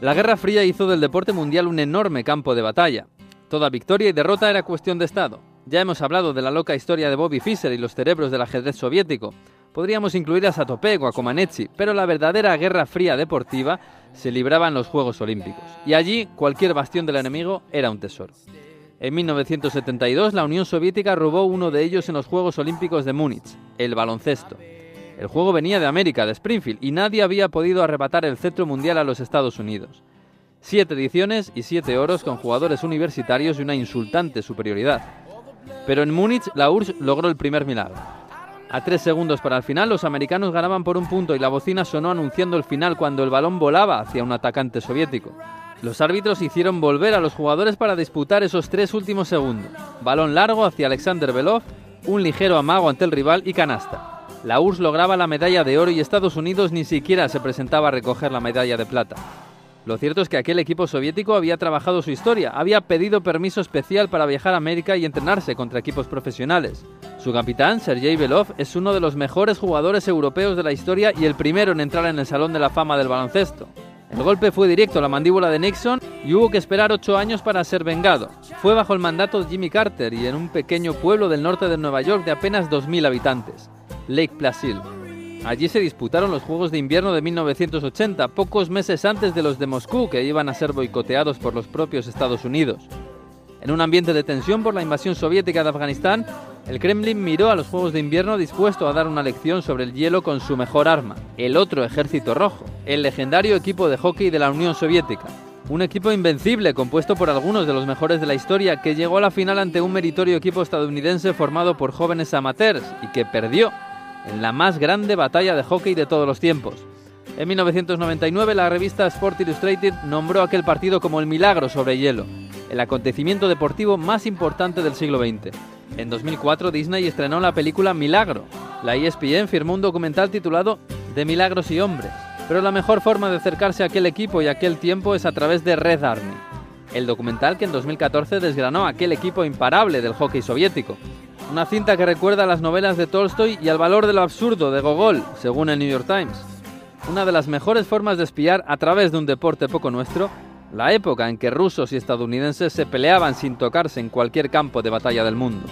La Guerra Fría hizo del deporte mundial un enorme campo de batalla. Toda victoria y derrota era cuestión de Estado. Ya hemos hablado de la loca historia de Bobby Fischer y los cerebros del ajedrez soviético. Podríamos incluir a Satopeg o a Comaneci, pero la verdadera Guerra Fría deportiva se libraba en los Juegos Olímpicos. Y allí cualquier bastión del enemigo era un tesoro. En 1972 la Unión Soviética robó uno de ellos en los Juegos Olímpicos de Múnich, el baloncesto. El juego venía de América, de Springfield, y nadie había podido arrebatar el cetro mundial a los Estados Unidos. Siete ediciones y siete oros con jugadores universitarios y una insultante superioridad. Pero en Múnich la URSS logró el primer milagro. A tres segundos para el final, los americanos ganaban por un punto y la bocina sonó anunciando el final cuando el balón volaba hacia un atacante soviético. Los árbitros hicieron volver a los jugadores para disputar esos tres últimos segundos. Balón largo hacia Alexander Belov, un ligero amago ante el rival y canasta. La URSS lograba la medalla de oro y Estados Unidos ni siquiera se presentaba a recoger la medalla de plata. Lo cierto es que aquel equipo soviético había trabajado su historia, había pedido permiso especial para viajar a América y entrenarse contra equipos profesionales. Su capitán, Sergei Belov, es uno de los mejores jugadores europeos de la historia y el primero en entrar en el Salón de la Fama del baloncesto. El golpe fue directo a la mandíbula de Nixon y hubo que esperar ocho años para ser vengado. Fue bajo el mandato de Jimmy Carter y en un pequeño pueblo del norte de Nueva York de apenas 2.000 habitantes. Lake Placid. Allí se disputaron los Juegos de Invierno de 1980, pocos meses antes de los de Moscú, que iban a ser boicoteados por los propios Estados Unidos. En un ambiente de tensión por la invasión soviética de Afganistán, el Kremlin miró a los Juegos de Invierno dispuesto a dar una lección sobre el hielo con su mejor arma, el otro ejército rojo, el legendario equipo de hockey de la Unión Soviética. Un equipo invencible compuesto por algunos de los mejores de la historia que llegó a la final ante un meritorio equipo estadounidense formado por jóvenes amateurs y que perdió en la más grande batalla de hockey de todos los tiempos. En 1999 la revista Sport Illustrated nombró aquel partido como el milagro sobre hielo, el acontecimiento deportivo más importante del siglo XX. En 2004 Disney estrenó la película Milagro. La ESPN firmó un documental titulado De Milagros y Hombres. Pero la mejor forma de acercarse a aquel equipo y aquel tiempo es a través de Red Army, el documental que en 2014 desgranó aquel equipo imparable del hockey soviético, una cinta que recuerda a las novelas de Tolstoy y al valor de lo absurdo de Gogol, según el New York Times. Una de las mejores formas de espiar a través de un deporte poco nuestro, la época en que rusos y estadounidenses se peleaban sin tocarse en cualquier campo de batalla del mundo.